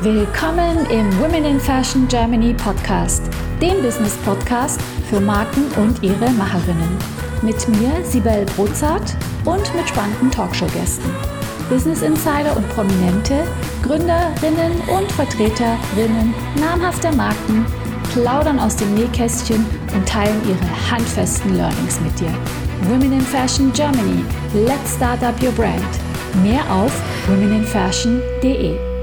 Willkommen im Women in Fashion Germany Podcast, dem Business Podcast für Marken und ihre Macherinnen. Mit mir, Sibel Brozart und mit spannenden Talkshow-Gästen. Business Insider und Prominente, Gründerinnen und Vertreterinnen namhafter Marken plaudern aus dem Nähkästchen und teilen ihre handfesten Learnings mit dir. Women in Fashion Germany. Let's start up your brand. Mehr auf womeninfashion.de.